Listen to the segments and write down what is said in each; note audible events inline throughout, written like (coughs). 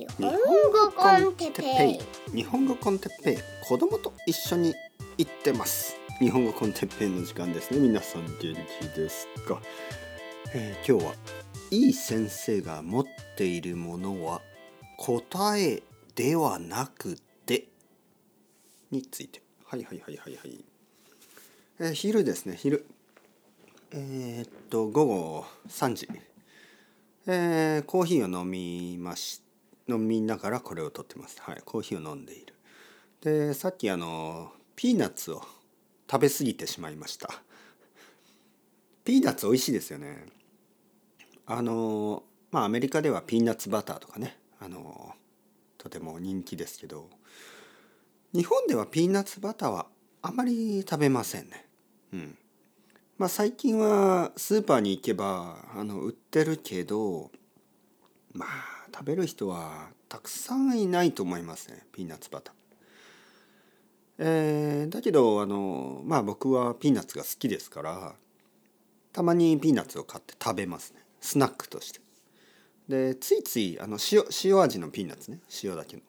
日本語コンテッペイ。日本語コンテッペイ。子供と一緒に行ってます。日本語コンテッペイの時間ですね。皆さん元気ですか、えー今日はいい先生が持っているものは答えではなくてについて。はいはいはいはいはい、えー昼ですね。昼。えーっと午後3時。えーコーヒーを飲みまし飲みながらこれを撮ってます。はい。コーヒーを飲んでいる。でさっきあのピーナッツを食べ過ぎてしまいました。ピーナッツ美味しいですよね。あのまあアメリカではピーナッツバターとかねあのとても人気ですけど日本ではピーナッツバターはあまり食べませんね。うん。まあ最近はスーパーに行けばあの売ってるけどまあ食べる人はたくさんいないと思いますねピーナッツバター。えーだけどあのまあ僕はピーナッツが好きですからたまにピーナッツを買って食べますねスナックとして。でついついあの塩塩味のピーナッツね塩だけの。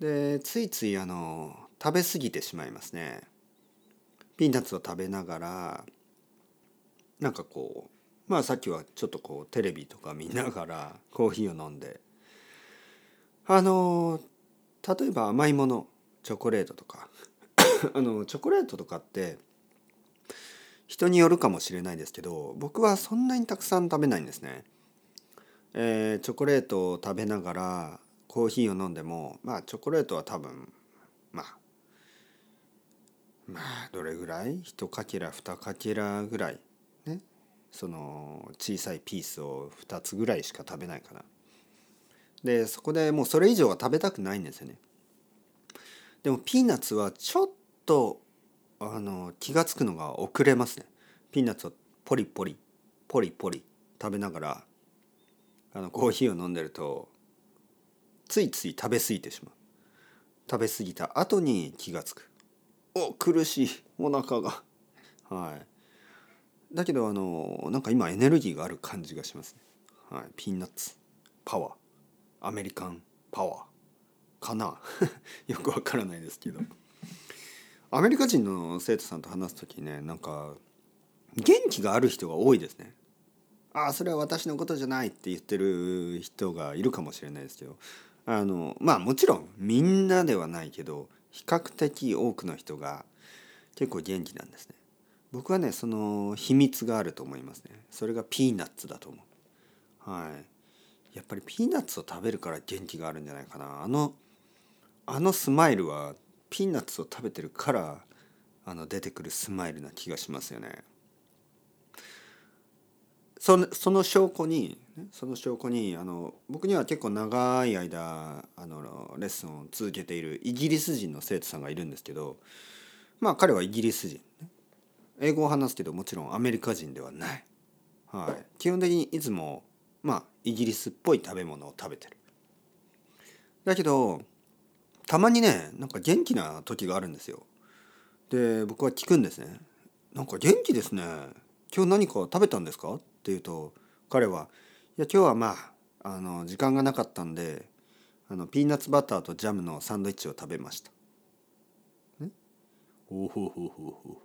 でついついあの食べ過ぎてしまいますね。ピーナッツを食べながらなんかこうまあさっきはちょっとこうテレビとか見ながらコーヒーを飲んであの例えば甘いものチョコレートとか (coughs) あのチョコレートとかって人によるかもしれないですけど僕はそんなにたくさん食べないんですね。えーチョコレートを食べながらコーヒーを飲んでもまあチョコレートは多分まあまあどれぐらい？1かけら2かけらぐらい？ねその小さいピースを2つぐらいしか食べないかな。でそこでもうそれ以上は食べたくないんですよね。でもピーナッツはちょっとあの気が付くのが遅れますね。ピーナッツをポリポリポリポリ食べながらあのコーヒーを飲んでるとついつい食べ過ぎてしまう。食べ過ぎた後に気が付く。お苦しいお腹が。はい。だけどあのなんか今エネルギーがある感じがしますね。はい。ピーナッツパワーアメリカンパワーかな？(laughs) よくわからないですけどアメリカ人の生徒さんと話す時ねなんか元気がある人が多いですね。ああそれは私のことじゃないって言ってる人がいるかもしれないですけどあのまあもちろんみんなではないけど比較的多くの人が結構元気なんですね。僕はねその秘密があると思いますね。それがピーナッツだと思う。はい。やっぱりピーナッツを食べるから元気があるんじゃないかな。あのあのスマイルはピーナッツを食べてるからあの出てくるスマイルな気がしますよね。そのその証拠にその証拠にあの僕には結構長い間あのレッスンを続けているイギリス人の生徒さんがいるんですけどまあ彼はイギリス人、英語を話すけどもちろんアメリカ人ではない、はい、基本的にいつもまあイギリスっぽい食べ物を食べてる。だけどたまにねなんか元気な時があるんですよ。で僕は聞くんですね。なんか元気ですね。今日何か食べたんですか？って言うと彼はいや今日はまああの時間がなかったんであのピーナッツバターとジャムのサンドイッチを食べました。ね、おほほほほ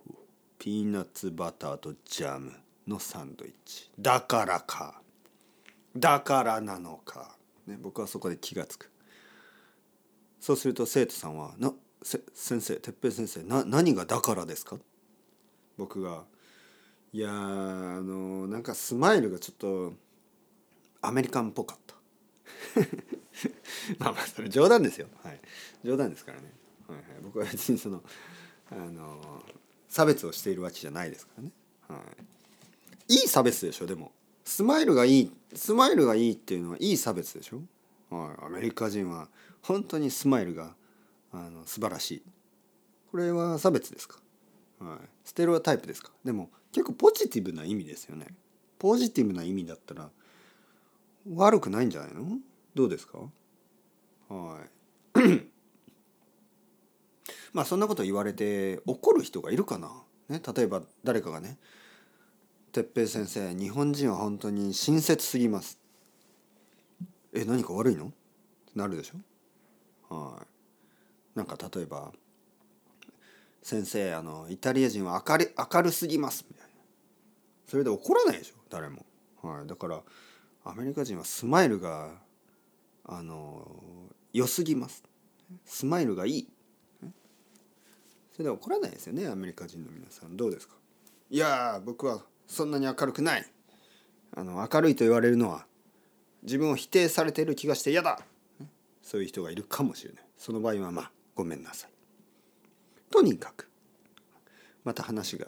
ピーナッツバターとジャムのサンドイッチ。だからか。だからなのか、ね、僕はそこで気がつく。そうすると生徒さんは「なせ先生哲平先生な何がだからですか?」僕がいやーあのなんかスマイルがちょっとアメリカンっぽかった (laughs) まあまあそれ冗談ですよ。はい。冗談ですからね、はいはい、僕は別にそのあの差別をしているわけじゃないですからね、はい、いい差別でしょでも。スマイルがいいスマイルがいいっていうのはいい差別でしょ、はい、アメリカ人は本当にスマイルがあの素晴らしい。これは差別ですか？はい、ステレオタイプですか？でも結構ポジティブな意味ですよね。ポジティブな意味だったら悪くないんじゃないの？どうですか？はい。(coughs) まあそんなこと言われて怒る人がいるかな、ね、例えば誰かがね「哲平先生日本人は本当に親切すぎます」え何か悪いの？ってなるでしょ？はい。なんか例えば「先生あのイタリア人は明る明るすぎます」みたいな。それで怒らないでしょ？誰も、はい、だからアメリカ人はスマイルがあの良すぎます。スマイルがいい。それで怒らないですよねアメリカ人の皆さん。どうですか？いや僕はそんなに明るくない。あの明るいと言われるのは自分を否定されている気がして嫌だ。そういう人がいるかもしれない。その場合はまあごめんなさい。とにかくまた話が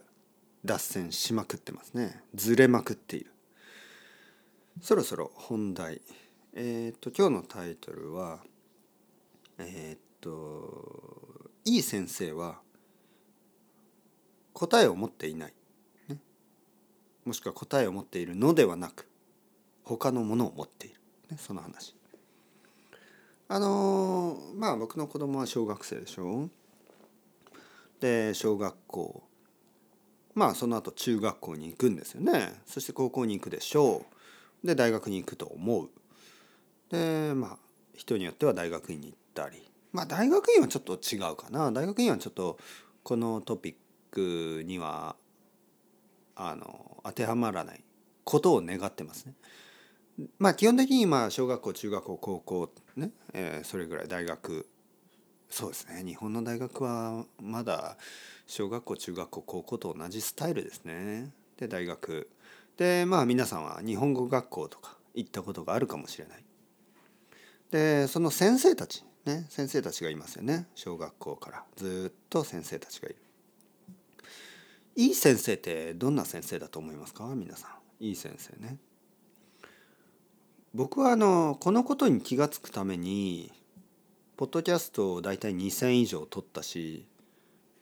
脱線しまくってますね。ずれまくっている。そろそろ本題。えっ、と今日のタイトルはえっ、といい先生は答えを持っていない、もしくは答えを持っているのではなく他のものを持っている、ね、その話。あのー、まあ僕の子供は小学生でしょ？うで小学校。まあその後中学校に行くんですよね。そして高校に行くでしょう。で大学に行くと思う。でまあ人によっては大学院に行ったり。まあ大学院はちょっと違うかな。大学院はちょっとこのトピックにはあの当てはまらないことを願ってますね。まあ基本的にまあ小学校中学校高校ね、えー、それぐらい大学そうですね日本の大学はまだ小学校中学校高校と同じスタイルですね。で大学でまあ皆さんは日本語学校とか行ったことがあるかもしれない。でその先生たちね先生たちがいますよね小学校からずっと先生たちがいる。いい先生ってどんな先生だと思いますか？皆さんいい先生ね僕はあのこのことに気が付くためにポッドキャストを大体2,000以上撮ったし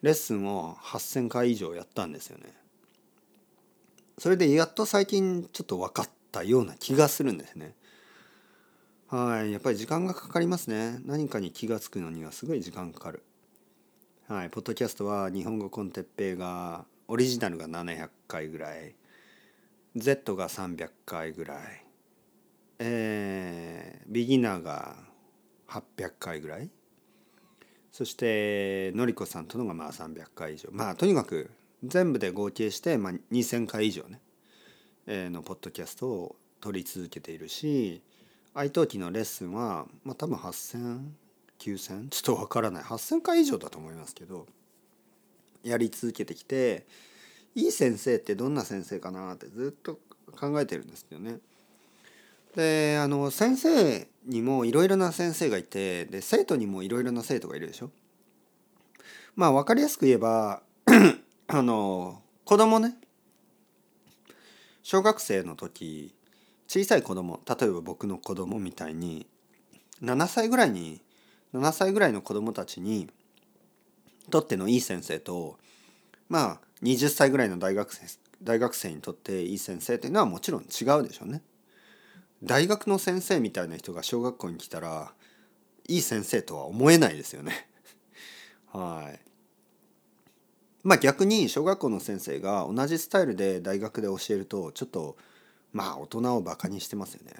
レッスンを8,000回以上やったんですよね。それでやっと最近ちょっと分かったような気がするんですね。はいやっぱり時間がかかりますね。何かに気が付くのにはすごい時間かかる。はい、ポッドキャストは日本語コンテッペイがオリジナルが700回ぐらい。Z が300回ぐらい。えー、ビギナーが800回ぐらい。そしてのりこさんとのがまあ300回以上。まあとにかく全部で合計して、まあ、2,000回以上ね、えー、のポッドキャストを取り続けているし愛登記のレッスンは、まあ、多分8,0009,000ちょっとわからない。8,000回以上だと思いますけど。やり続けてきていい先生ってどんな先生かなってずっと考えてるんですけどね。であの先生にもいろいろな先生がいてで生徒にもいろいろな生徒がいるでしょ。まあ分かりやすく言えば (clears throat) あの子供ね小学生の時小さい子供例えば僕の子供みたいに7歳ぐらいに7歳ぐらいの子供たちにとってのいい先生とまあ20歳ぐらいの大学生大学生にとっていい先生っていうのはもちろん違うでしょうね。大学の先生みたいな人が小学校に来たらいい先生とは思えないですよね。(laughs) はい。まあ逆に小学校の先生が同じスタイルで大学で教えるとちょっとまあ大人をバカにしてますよね。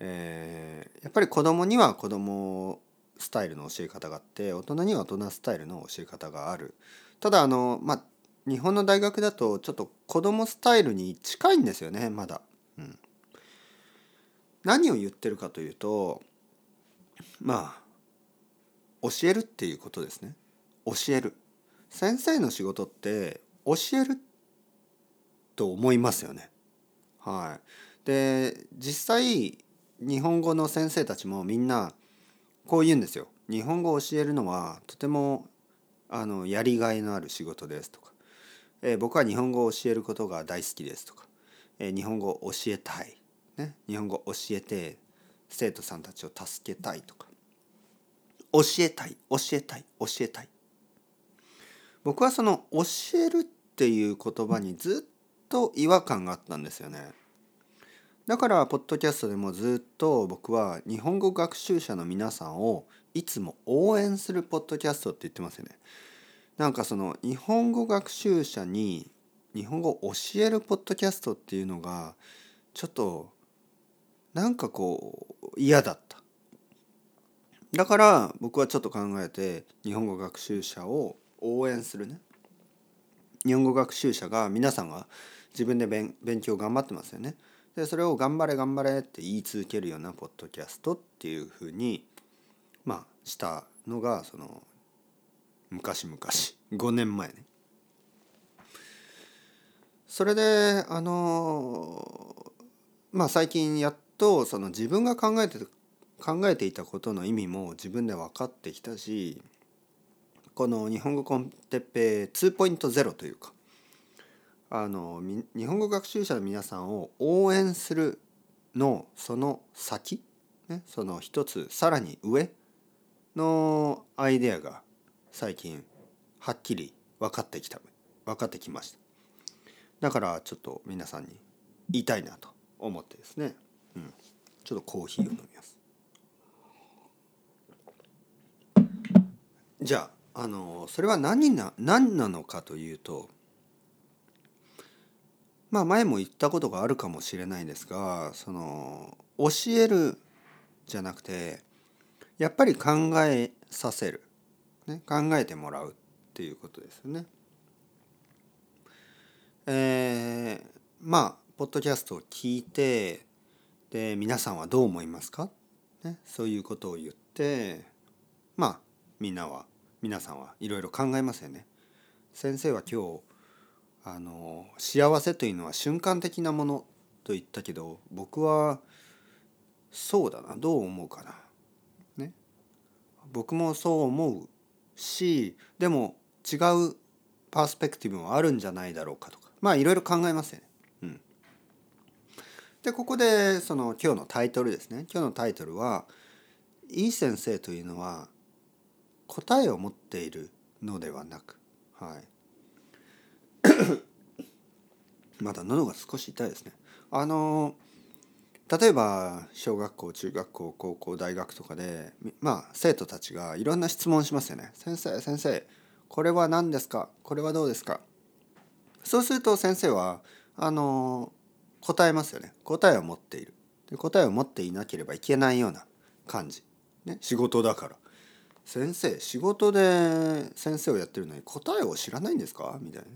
えー、やっぱり子供には子供スタイルの教え方があって大人には大人スタイルの教え方がある。ただあのまあ日本の大学だとちょっと子供スタイルに近いんですよねまだ、うん、何を言ってるかというとまあ教えるっていうことですね。教える。先生の仕事って教えると思いますよね。はい。で実際日本語の先生たちもみんなこう言うんですよ。日本語を教えるのはとてもあのやりがいのある仕事ですとか、えー、僕は日本語を教えることが大好きですとか、えー、日本語を教えたい、ね、日本語を教えて生徒さんたちを助けたいとか。教えたい。教えたい。教えたい。僕はその教えるっていう言葉にずっと違和感があったんですよね。だからポッドキャストでもずっと僕は日本語学習者の皆さんをいつも応援するポッドキャストって言ってますよね。なんかその日本語学習者に日本語を教えるポッドキャストっていうのがちょっとなんかこう嫌だった。だから僕はちょっと考えて日本語学習者を応援するね日本語学習者が皆さんが自分で勉勉強頑張ってますよねでそれを頑張れ頑張れって言い続けるようなポッドキャストっていうふうにまあしたのがその昔々 (laughs) 5年前ね。それであのまあ最近やっとその自分が考えて考えていたことの意味も自分で分かってきたしこの日本語コンテッペ2.0というかあの日本語学習者の皆さんを応援するのその先、ね、その一つさらに上のアイデアが最近はっきり分かってきた分かってきました。だからちょっと皆さんに言いたいなと思ってですね、うん、ちょっとコーヒーを飲みます。じゃああのそれは何な何なのかというとまあ前も言ったことがあるかもしれないですがその教えるじゃなくてやっぱり考えさせる、ね、考えてもらうっていうことですよね。えー、まあポッドキャストを聞いてで皆さんはどう思いますか、ね、そういうことを言ってまあみんなは皆さんはいろいろ考えますよね。先生は今日あの幸せというのは瞬間的なものと言ったけど僕はそうだなどう思うかな。ね。僕もそう思うしでも違うパースペクティブもあるんじゃないだろうかとかまあいろいろ考えますよね。うん、でここでその今日のタイトルですね今日のタイトルは「いい先生というのは答えを持っているのではなく」はい。(coughs) まだ喉が少し痛いですね。あの例えば小学校中学校高校大学とかでまあ生徒たちがいろんな質問しますよね。先生先生これは何ですか？これはどうですか？そうすると先生はあの答えますよね。答えを持っている。で答えを持っていなければいけないような感じ。ね、仕事だから。先生仕事で先生をやってるのに答えを知らないんですか？みたいな。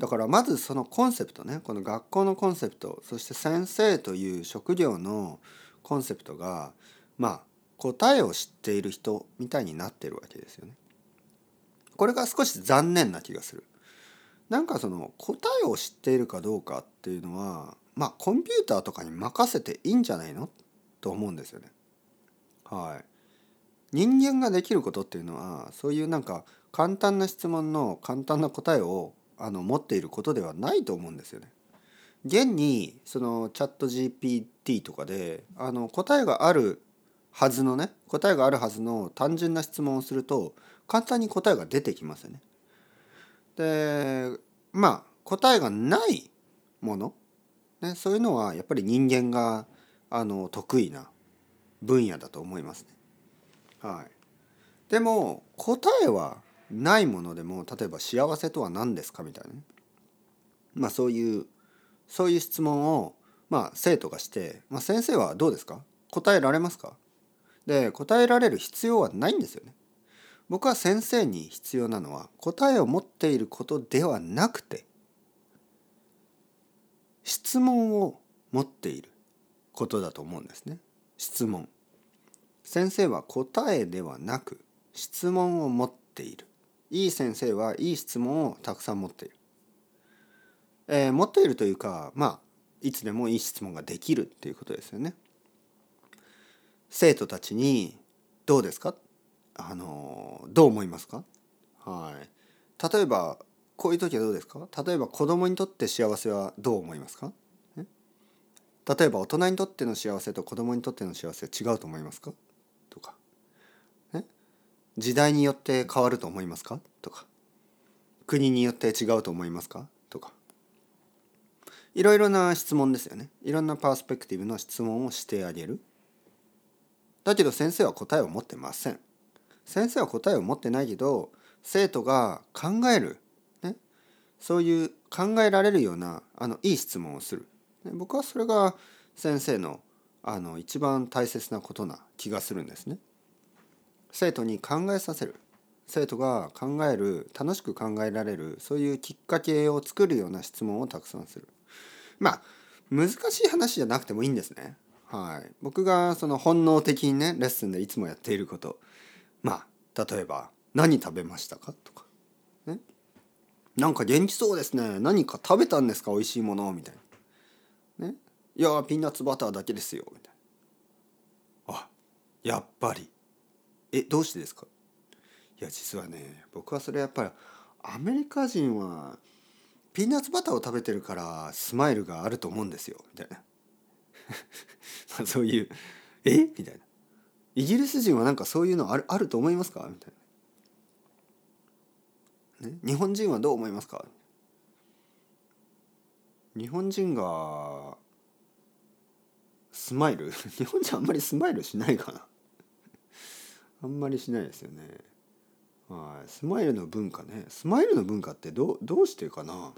だからまずそのコンセプトねこの学校のコンセプトそして先生という職業のコンセプトがまあ答えを知っている人みたいになってるわけですよね。これが少し残念な気がする。なんかその答えを知っているかどうかっていうのはまあコンピューターとかに任せていいんじゃないの？と思うんですよね。はい。人間ができることっていうのはそういうなんか簡単な質問の簡単な答えをあの持っていることではないと思うんですよね。現にそのチャット GPT とかであの答えがあるはずのね答えがあるはずの単純な質問をすると簡単に答えが出てきますよね。でまあ答えがないもの、ね、そういうのはやっぱり人間があの得意な分野だと思いますね。はい、でも答えはないものでも例えば幸せとは何ですかみたいなねまあそういうそういう質問をまあ生徒がして、まあ、先生はどうですか？答えられますか？で答えられる必要はないんですよね。僕は先生に必要なのは答えを持っていることではなくて質問を持っていることだと思うんですね。質問。先生は答えではなく質問を持っている。いい先生はいい質問をたくさん持っている。えー、持っているというかまあいつでもいい質問ができるっていうことですよね。生徒たちに「どうですか?」あのどう思いますか？はい例えばこういう時はどうですか？例えば子供にとって幸せはどう思いますか？例えば大人にとっての幸せと子供にとっての幸せは違うと思いますかとか？時代によって変わると思いますか？とか。国によって違うと思いますか？とか。いろいろな質問ですよね。いろんなパースペクティブの質問をしてあげる。だけど先生は答えを持ってません。先生は答えを持ってないけど生徒が考える、ね、そういう考えられるようなあのいい質問をする。僕はそれが先生のあの一番大切なことな気がするんですね。生徒に考えさせる。生徒が考える楽しく考えられるそういうきっかけを作るような質問をたくさんする。まあ難しい話じゃなくてもいいんですね。はい。僕がその本能的にねレッスンでいつもやっていること。まあ例えば「何食べましたか?」とか。ね。なんか元気そうですね。何か食べたんですか？美味しいものみたいな。ね。いやピーナッツバターだけですよ。みたいな。あやっぱり。えどうしてですか？いや実はね僕はそれやっぱりアメリカ人はピーナッツバターを食べてるからスマイルがあると思うんですよ。みたいな。(laughs) まあそういう「え？みたいな「イギリス人はなんかそういうのあるあると思いますか?」みたいな、ね「日本人はどう思いますか?」日本人がスマイル？(laughs) 日本人あんまりスマイルしないかな。あんまりしないですよね。はい。スマイルの文化ね。スマイルの文化ってどうどうしてかな？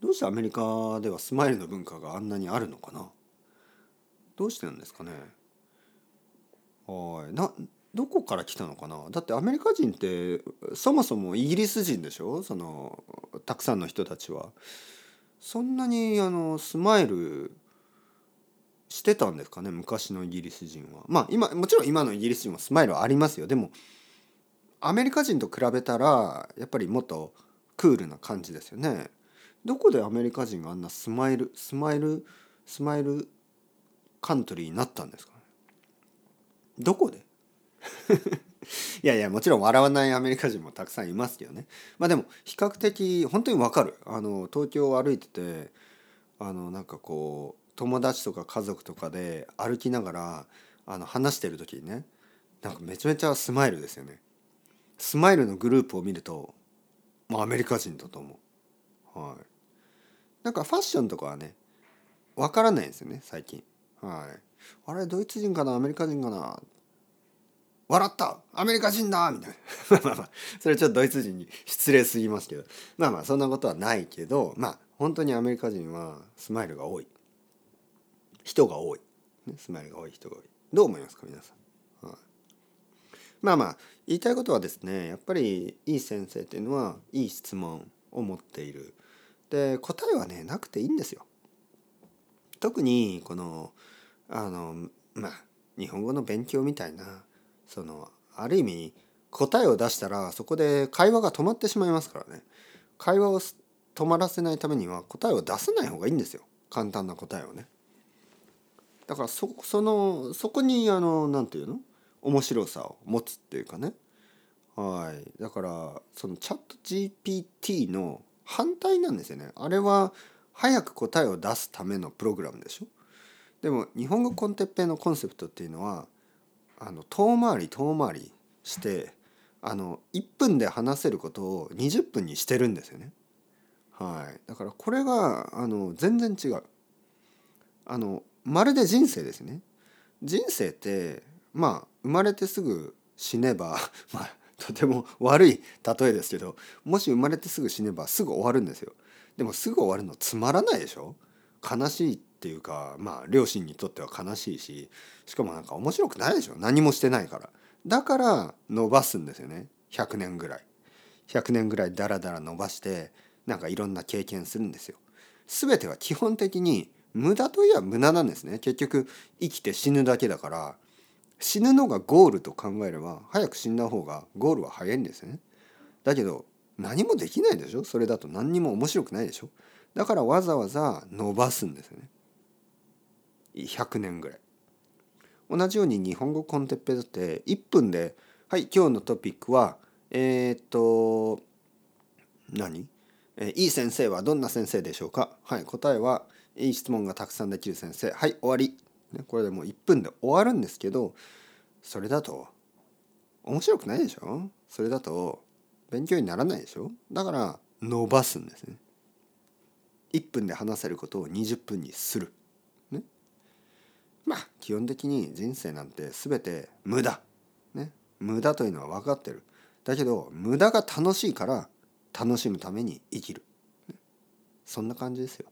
どうしてアメリカではスマイルの文化があんなにあるのかな？どうしてなんですかね？はい。などこから来たのかな？だってアメリカ人ってそもそもイギリス人でしょ？そのたくさんの人たちは。そんなにあのスマイルしてたんですかね昔のイギリス人は。まあ今もちろん今のイギリス人もスマイルはありますよ。でもアメリカ人と比べたらやっぱりもっとクールな感じですよね。どこでアメリカ人があんな smile smile smile country になったんですかね？どこで？(laughs) いやいやもちろん笑わないアメリカ人もたくさんいますけどねまあでも比較的本当にわかるあの東京を歩いててあのなんかこう友達とか家族とかで歩きながらあの話してる時にねなんかめちゃめちゃスマイルですよね。スマイルのグループを見ると、まあ、アメリカ人だと思う。はい。なんかファッションとかはねわからないんですよね最近。はい。あれドイツ人かなアメリカ人かな。笑ったアメリカ人だみたいな。(laughs) まあまあそれちょっとドイツ人に失礼すぎますけど。まあまあそんなことはないけどまあ本当にアメリカ人はスマイルが多い。人が多い、ね、スマイルが多い人が多い。どう思いますか皆さん、はい、まあまあ言いたいことはですねやっぱりいい先生っていうのはいい質問を持っている。で答えはねなくていいんですよ。特にこのあのまあ日本語の勉強みたいなそのある意味答えを出したらそこで会話が止まってしまいますからね。会話を止まらせないためには答えを出さない方がいいんですよ。簡単な答えをね。だからそそのそこにあの何て言うの？面白さを持つっていうかね。はい。だからそのチャット GPT の反対なんですよね。あれは早く答えを出すためのプログラムでしょ？でも日本語コンテッペイのコンセプトっていうのはあの遠回り遠回りしてあの1分で話せることを20分にしてるんですよね。はい、だからこれがあの全然違う。あのまるで人生ですね。人生ってまあ生まれてすぐ死ねば (laughs) まあとても悪い例えですけどもし生まれてすぐ死ねばすぐ終わるんですよ。でもすぐ終わるのつまらないでしょ？悲しいっていうかまあ両親にとっては悲しいししかもなんか面白くないでしょ？何もしてないから。だから伸ばすんですよね。100年ぐらい。100年ぐらいダラダラ伸ばしてなんかいろんな経験するんですよ。全ては基本的に無駄といえば無駄なんですね。結局生きて死ぬだけだから。死ぬのがゴールと考えれば早く死んだ方がゴールは早いんですね。だけど何もできないでしょ？それだと何にも面白くないでしょ？だからわざわざ伸ばすんですよね。100年ぐらい。同じように日本語コンテッペだって1分で「はい今日のトピックはえー、っと何、えー、いい先生はどんな先生でしょうか?」はい答えはいい質問がたくさんできる先生。はい終わり、ね、これでもう1分で終わるんですけどそれだと面白くないでしょ？それだと勉強にならないでしょ？だから伸ばすんですね。1分で話せることを20分にする。ね。まあ基本的に人生なんて全て無駄。ね。無駄というのは分かってる。だけど無駄が楽しいから楽しむために生きる、ね、そんな感じですよ。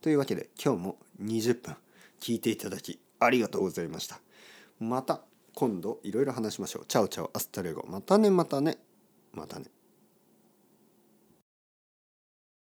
というわけで今日も20分聞いていただきありがとうございました。また今度いろいろ話しましょう。 chao chao hasta luego。またねまたね。またね。